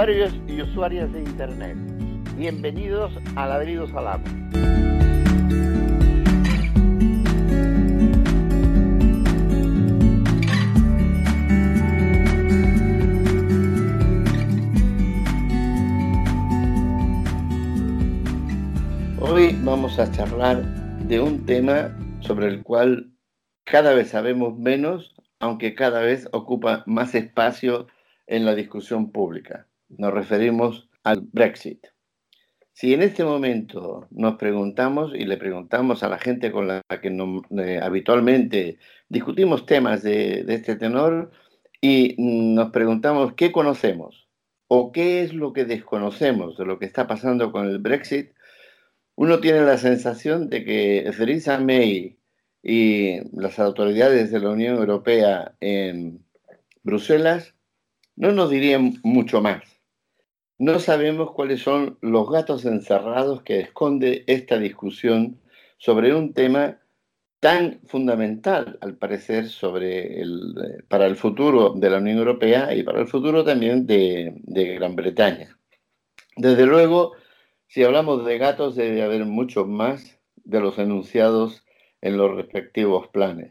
Usuarios y usuarias de Internet, bienvenidos a Ladridos al. Hoy vamos a charlar de un tema sobre el cual cada vez sabemos menos, aunque cada vez ocupa más espacio en la discusión pública. Nos referimos al Brexit. Si en este momento nos preguntamos y le preguntamos a la gente con la que eh, habitualmente discutimos temas de, de este tenor y nos preguntamos qué conocemos o qué es lo que desconocemos de lo que está pasando con el Brexit, uno tiene la sensación de que Theresa May y las autoridades de la Unión Europea en Bruselas no nos dirían mucho más. No sabemos cuáles son los gatos encerrados que esconde esta discusión sobre un tema tan fundamental, al parecer, el, para el futuro de la Unión Europea y para el futuro también de, de Gran Bretaña. Desde luego, si hablamos de gatos, debe haber muchos más de los enunciados en los respectivos planes.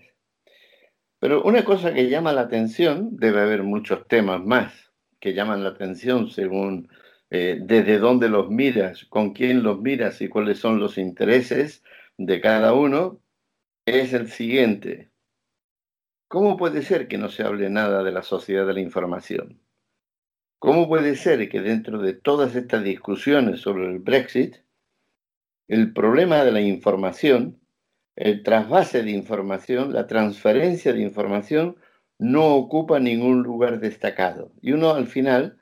Pero una cosa que llama la atención, debe haber muchos temas más que llaman la atención según eh, desde dónde los miras, con quién los miras y cuáles son los intereses de cada uno, es el siguiente. ¿Cómo puede ser que no se hable nada de la sociedad de la información? ¿Cómo puede ser que dentro de todas estas discusiones sobre el Brexit, el problema de la información el trasvase de información, la transferencia de información, no ocupa ningún lugar destacado. Y uno al final,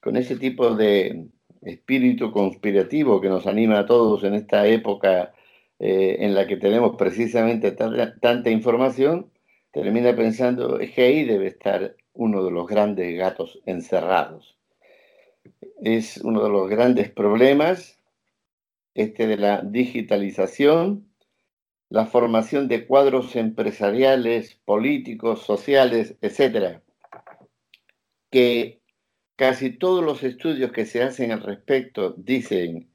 con ese tipo de espíritu conspirativo que nos anima a todos en esta época eh, en la que tenemos precisamente tanta, información, termina pensando que ahí debe estar uno de los grandes gatos encerrados. Es uno de los grandes problemas, este de la digitalización, la formación de cuadros empresariales, políticos, sociales, etcétera, que casi todos los estudios que se hacen al respecto dicen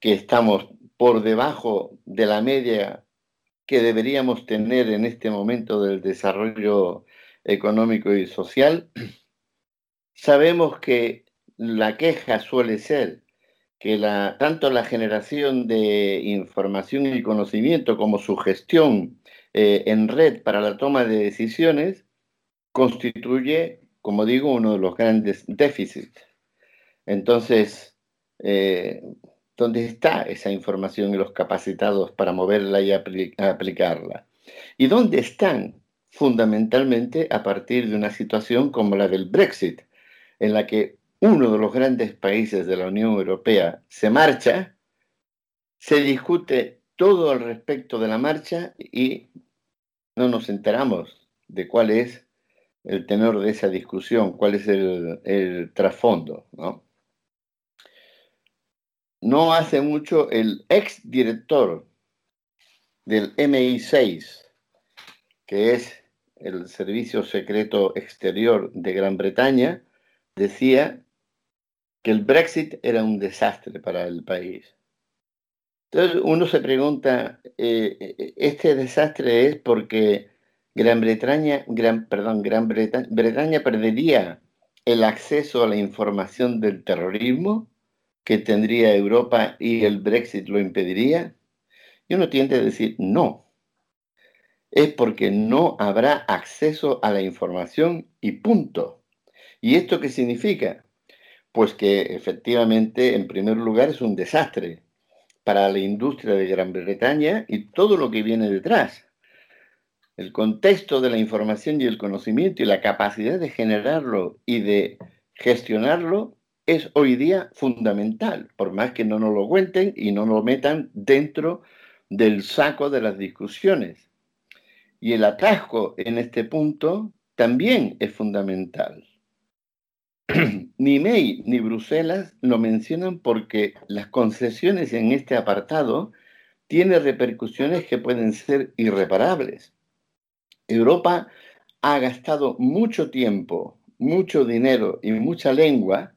que estamos por debajo de la media que deberíamos tener en este momento del desarrollo económico y social, sabemos que la queja suele ser que tanto la generación de información y conocimiento como su gestión eh, en red para la toma de decisiones constituye, como digo, uno de los grandes déficits. Entonces, eh, ¿dónde está esa información y los capacitados para moverla y aplicarla? ¿Y dónde están? Fundamentalmente a partir de una situación como la del Brexit, en la que uno de los grandes países de la Unión Europea se marcha, se discute todo al respecto de la marcha y no nos enteramos de cuál es el tenor de esa discusión, cuál es el, trasfondo. ¿no? no hace mucho el ex director del MI6, que es el Servicio Secreto Exterior de Gran Bretaña, decía que el Brexit era un desastre para el país. Entonces uno se pregunta, eh, eh, ¿este desastre es porque Gran Bretaña, Gran, perdón, Gran Bretaña, perdería el acceso a la información del terrorismo que tendría Europa y el Brexit lo impediría? Y uno tiende a decir no. Es porque no habrá acceso a la información y punto. ¿Y esto qué significa? Pues que efectivamente, en primer lugar, es un desastre para la industria de Gran Bretaña y todo lo que viene detrás. El contexto de la información y el conocimiento y la capacidad de generarlo y de gestionarlo es hoy día fundamental, por más que no nos lo cuenten y no lo metan dentro del saco de las discusiones. Y el atasco en este punto también es fundamental. ni May ni Bruselas lo mencionan porque las concesiones en este apartado tienen repercusiones que pueden ser irreparables. Europa ha gastado mucho tiempo, mucho dinero y mucha lengua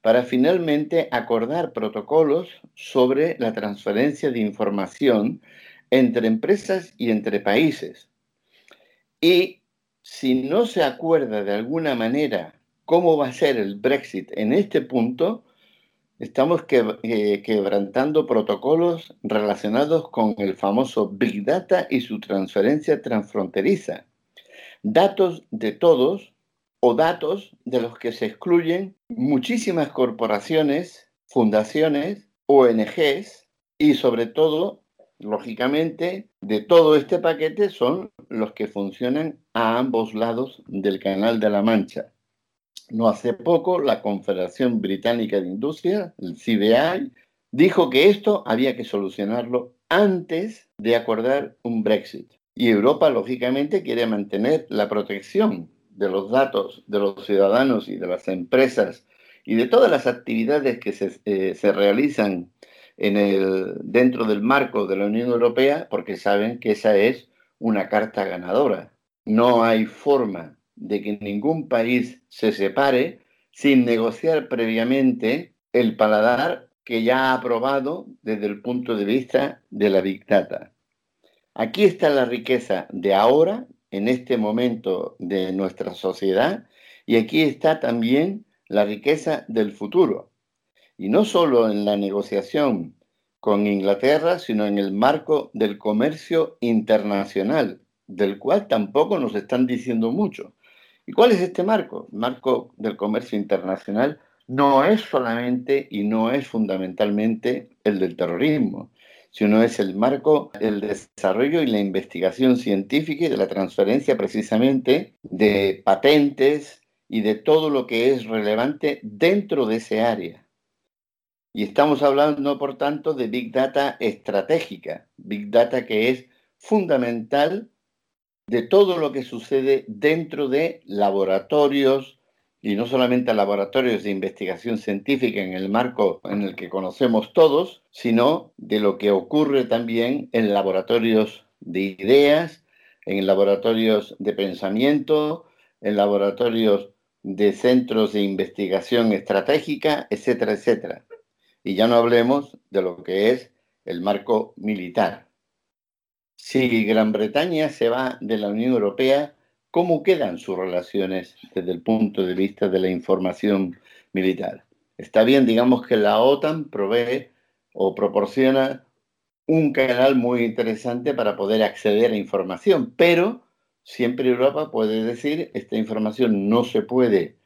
para finalmente acordar protocolos sobre la transferencia de información entre empresas y entre países. Y si no se acuerda de alguna manera cómo va a ser el Brexit en este punto, estamos eh, quebrantando protocolos relacionados con el famoso Big Data y su transferencia transfronteriza. Datos de todos o datos de los que se excluyen muchísimas corporaciones, fundaciones, ONGs y sobre todo, lógicamente, de todo este paquete son los que funcionan a ambos lados del Canal de la Mancha. No hace poco, la Confederación Británica de Industria, el CBI, dijo que esto había que solucionarlo antes de acordar un Brexit. Y Europa, lógicamente, quiere mantener la protección de los datos de los ciudadanos y de las empresas y de todas las actividades que se, eh, realizan dentro del marco de la Unión Europea, porque saben que esa es una carta ganadora. No hay forma de que ningún país se separe sin negociar previamente el paladar que ya ha aprobado desde el punto de vista de la dictata. Aquí está la riqueza de ahora en este momento de nuestra sociedad y aquí está también la riqueza del futuro. Y no solo en la negociación con Inglaterra, sino en el marco del comercio internacional, del cual tampoco nos están diciendo mucho. ¿Y cuál es este marco? El marco del comercio internacional no es solamente y no es fundamentalmente el del terrorismo, sino es el marco del desarrollo y la investigación científica y de la transferencia precisamente de patentes y de todo lo que es relevante dentro de ese área. Y estamos hablando, por tanto, de Big Data estratégica, Big Data que es fundamental de todo lo que sucede dentro de laboratorios, y no solamente laboratorios de investigación científica en el marco en el que conocemos todos, sino de lo que ocurre también en laboratorios de ideas, en laboratorios de pensamiento, en laboratorios de centros de investigación estratégica, etcétera, etcétera. Y ya no hablemos de lo que es el marco militar. Si Gran Bretaña se va de la Unión Europea, ¿Cómo quedan sus relaciones desde el punto de vista de la información militar? Está bien, digamos que la OTAN provee o proporciona un canal muy interesante para poder acceder a información, pero siempre Europa puede decir, esta información no se puede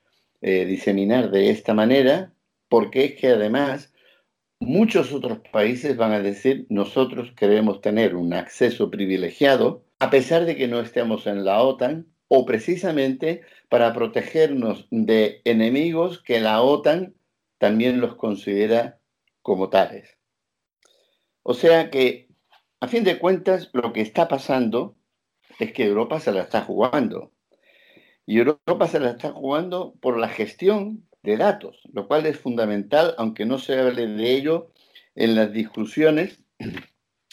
eh, diseminar de esta manera, porque es que además muchos otros países van a decir, nosotros queremos tener un acceso privilegiado, a pesar de que no estemos en la OTAN, o precisamente para protegernos de enemigos que la OTAN también los considera como tales. O sea que, a fin de cuentas, lo que está pasando es que Europa se la está jugando. Y Europa se la está jugando por la gestión de datos, lo cual es fundamental, aunque no se hable de ello en las discusiones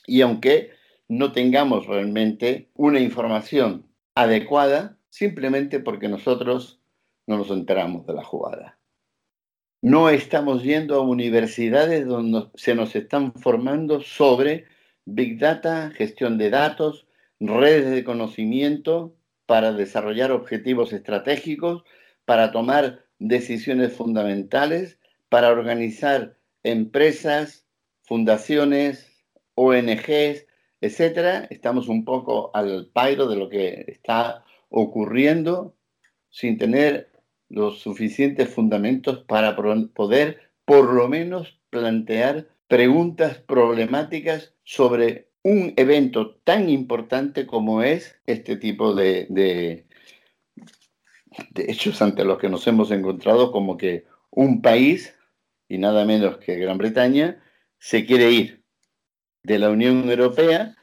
y aunque no tengamos realmente una información adecuada simplemente porque nosotros no nos enteramos de la jugada. No estamos yendo a universidades donde se nos están formando sobre Big Data, gestión de datos, redes de conocimiento para desarrollar objetivos estratégicos, para tomar decisiones fundamentales, para organizar empresas, fundaciones, ONGs, etcétera, estamos un poco al pairo de lo que está ocurriendo sin tener los suficientes fundamentos para poder por lo menos plantear preguntas problemáticas sobre un evento tan importante como es este tipo de, de, de hechos ante los que nos hemos encontrado como que un país, y nada menos que Gran Bretaña, se quiere ir de la Unión Europea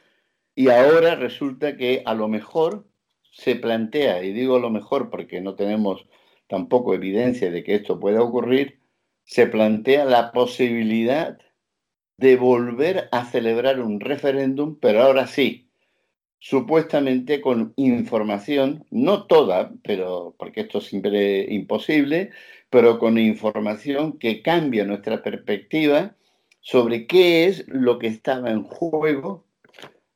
y ahora resulta que a lo mejor se plantea, y digo a lo mejor porque no tenemos tampoco evidencia de que esto pueda ocurrir, se plantea la posibilidad de volver a celebrar un referéndum, pero ahora sí, supuestamente con información, no toda, pero porque esto es imposible, pero con información que cambia nuestra perspectiva sobre qué es lo que estaba en juego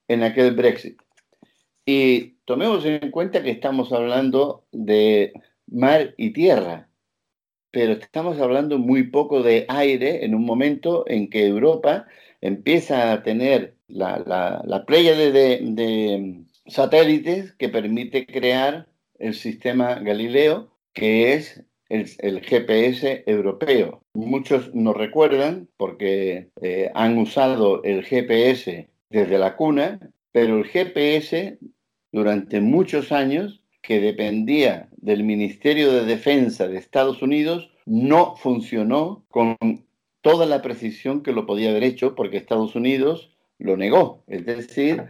en aquel Brexit. Y tomemos en cuenta que estamos hablando de mar y tierra, pero estamos hablando muy poco de aire en un momento en que Europa empieza a tener la, la, playa de, de, satélites que permite crear el sistema Galileo, que es el, GPS europeo. Muchos nos recuerdan porque eh, han usado el GPS desde la cuna, pero el GPS durante muchos años, que dependía del Ministerio de Defensa de Estados Unidos, no funcionó con toda la precisión que lo podía haber hecho porque Estados Unidos lo negó. Es decir,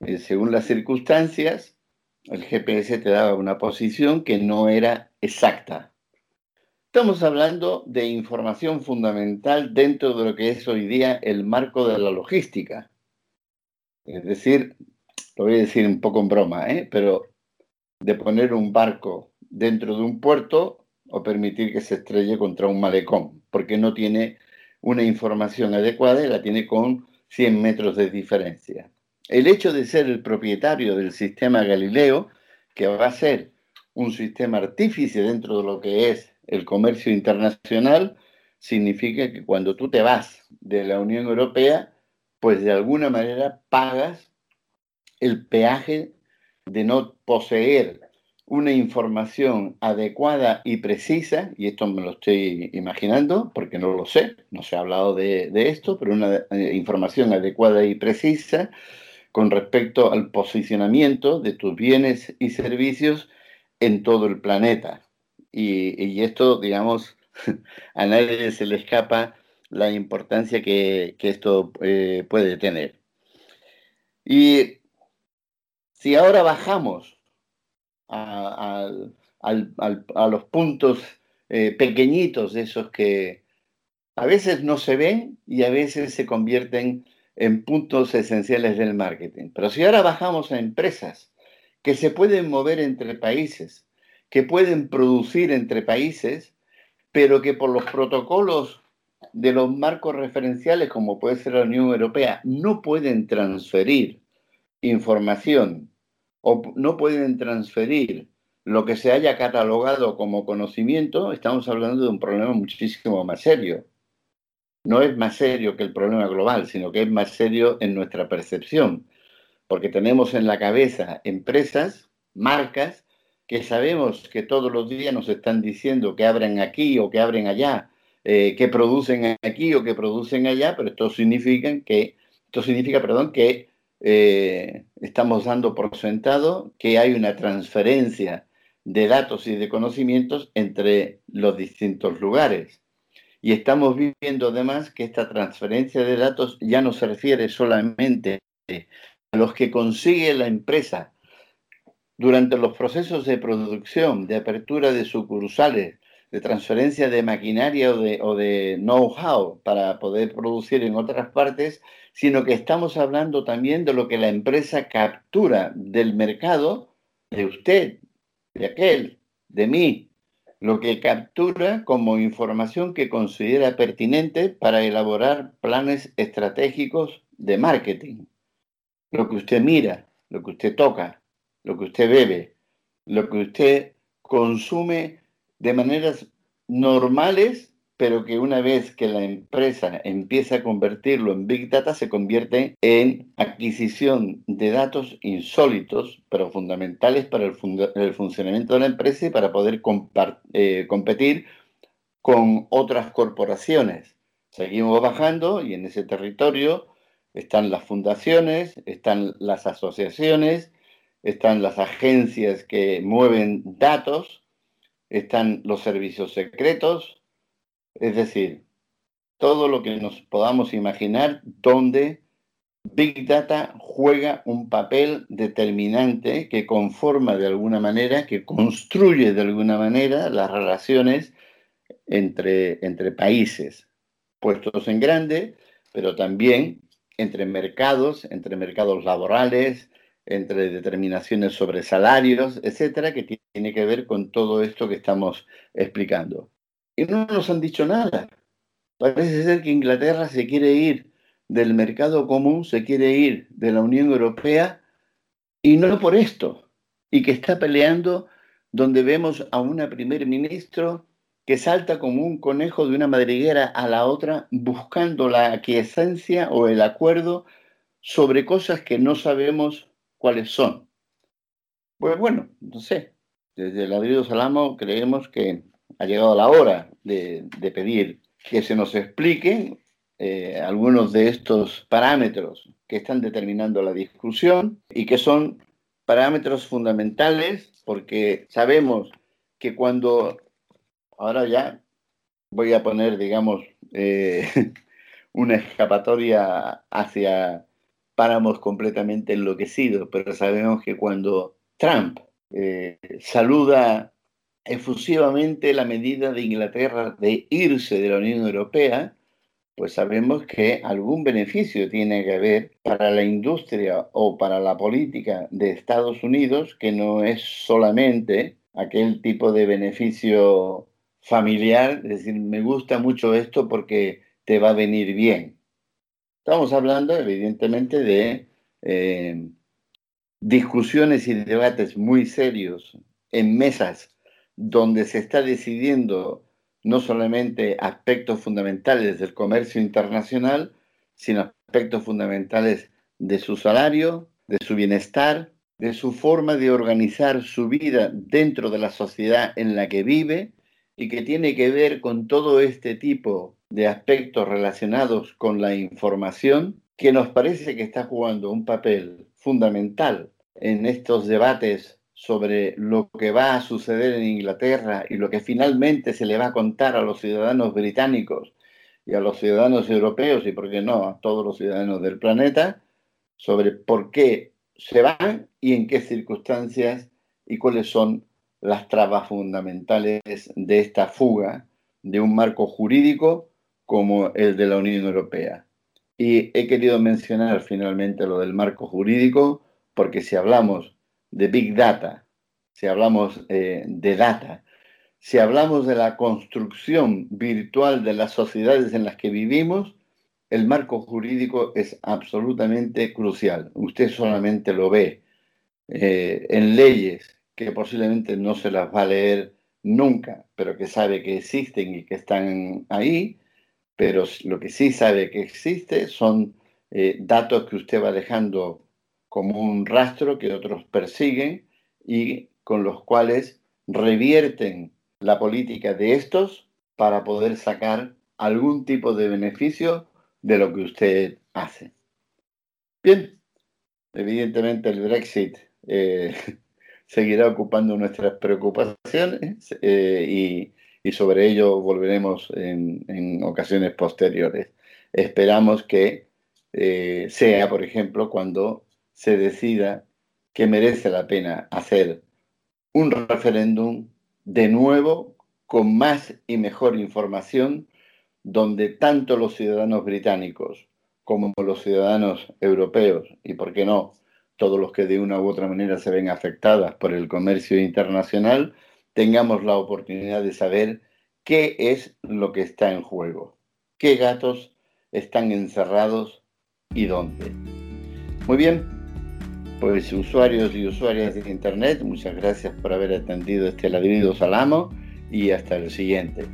eh, según las circunstancias, el GPS te daba una posición que no era exacta. Estamos hablando de información fundamental dentro de lo que es hoy día el marco de la logística. Es decir, lo voy a decir un poco en broma, ¿eh? pero de poner un barco dentro de un puerto o permitir que se estrelle contra un malecón, porque no tiene una información adecuada y la tiene con 100 metros de diferencia. El hecho de ser el propietario del sistema Galileo, que va a ser un sistema artífice dentro de lo que es el comercio internacional, significa que cuando tú te vas de la Unión Europea, pues de alguna manera pagas el peaje de no poseer una información adecuada y precisa, y esto me lo estoy imaginando porque no lo sé, no se ha hablado de, esto, pero una eh, información adecuada y precisa con respecto al posicionamiento de tus bienes y servicios en todo el planeta. Y, esto, digamos, a nadie se le escapa la importancia que, esto eh, puede tener. Y si ahora bajamos a, los puntos eh, pequeñitos de esos que a veces no se ven y a veces se convierten en puntos esenciales del marketing. Pero si ahora bajamos a empresas que se pueden mover entre países, que pueden producir entre países, pero que por los protocolos de los marcos referenciales, como puede ser la Unión Europea, no pueden transferir información o no pueden transferir lo que se haya catalogado como conocimiento, estamos hablando de un problema muchísimo más serio. No es más serio que el problema global, sino que es más serio en nuestra percepción, porque tenemos en la cabeza empresas, marcas, que sabemos que todos los días nos están diciendo que abren aquí o que abren allá, eh, que producen aquí o que producen allá, pero esto significa que, esto significa, perdón, que eh, estamos dando por sentado que hay una transferencia de datos y de conocimientos entre los distintos lugares. Y estamos viendo además que esta transferencia de datos ya no se refiere solamente a los que consigue la empresa durante los procesos de producción, de apertura de sucursales, de transferencia de maquinaria o de, know-how para poder producir en otras partes, sino que estamos hablando también de lo que la empresa captura del mercado, de usted, de aquel, de mí, lo que captura como información que considera pertinente para elaborar planes estratégicos de marketing. Lo que usted mira, lo que usted toca, lo que usted bebe, lo que usted consume de maneras normales, pero que una vez que la empresa empieza a convertirlo en Big Data, se convierte en adquisición de datos insólitos, pero fundamentales para el, funcionamiento de la empresa y para poder eh, competir con otras corporaciones. Seguimos bajando y en ese territorio están las fundaciones, están las asociaciones, están las agencias que mueven datos, están los servicios secretos, es decir, todo lo que nos podamos imaginar donde Big Data juega un papel determinante que conforma de alguna manera, que construye de alguna manera las relaciones entre, entre países, puestos en grande, pero también entre mercados, entre mercados laborales, entre determinaciones sobre salarios, etcétera, que tiene que ver con todo esto que estamos explicando. Y no nos han dicho nada. Parece ser que Inglaterra se quiere ir del mercado común, se quiere ir de la Unión Europea y no por esto, y que está peleando donde vemos a una primer ministro que salta como un conejo de una madriguera a la otra buscando la aquiescencia o el acuerdo sobre cosas que no sabemos cuáles son. Pues bueno, no sé, desde el Ladrido Salamo creemos que ha llegado la hora de, pedir que se nos expliquen eh, algunos de estos parámetros que están determinando la discusión y que son parámetros fundamentales porque sabemos que cuando, ahora ya voy a poner, digamos, eh, una escapatoria hacia páramos completamente enloquecidos, pero sabemos que cuando Trump eh, saluda efusivamente la medida de Inglaterra de irse de la Unión Europea, pues sabemos que algún beneficio tiene que haber para la industria o para la política de Estados Unidos, que no es solamente aquel tipo de beneficio familiar, es decir, me gusta mucho esto porque te va a venir bien. Estamos hablando, evidentemente, de eh, discusiones y debates muy serios en mesas donde se está decidiendo no solamente aspectos fundamentales del comercio internacional, sino aspectos fundamentales de su salario, de su bienestar, de su forma de organizar su vida dentro de la sociedad en la que vive y que tiene que ver con todo este tipo de aspectos relacionados con la información que nos parece que está jugando un papel fundamental en estos debates sobre lo que va a suceder en Inglaterra y lo que finalmente se le va a contar a los ciudadanos británicos y a los ciudadanos europeos y, por qué no, a todos los ciudadanos del planeta, sobre por qué se van y en qué circunstancias y cuáles son las trabas fundamentales de esta fuga de un marco jurídico como el de la Unión Europea. Y he querido mencionar finalmente lo del marco jurídico porque si hablamos de Big Data, si hablamos eh, de data, si hablamos de la construcción virtual de las sociedades en las que vivimos, el marco jurídico es absolutamente crucial. Usted solamente lo ve eh, en leyes que posiblemente no se las va a leer nunca, pero que sabe que existen y que están ahí, pero lo que sí sabe que existe son eh, datos que usted va dejando como un rastro que otros persiguen y con los cuales revierten la política de estos para poder sacar algún tipo de beneficio de lo que usted hace. Bien, evidentemente el Brexit eh, seguirá ocupando nuestras preocupaciones eh, y, sobre ello volveremos en, ocasiones posteriores. Esperamos que eh, sea, por ejemplo, cuando se decida que merece la pena hacer un referéndum de nuevo con más y mejor información donde tanto los ciudadanos británicos como los ciudadanos europeos y, por qué no, todos los que de una u otra manera se ven afectadas por el comercio internacional, tengamos la oportunidad de saber qué es lo que está en juego, qué gatos están encerrados y dónde. Muy bien, pues usuarios y usuarias de Internet, muchas gracias por haber atendido este ladrido salamo y hasta el siguiente.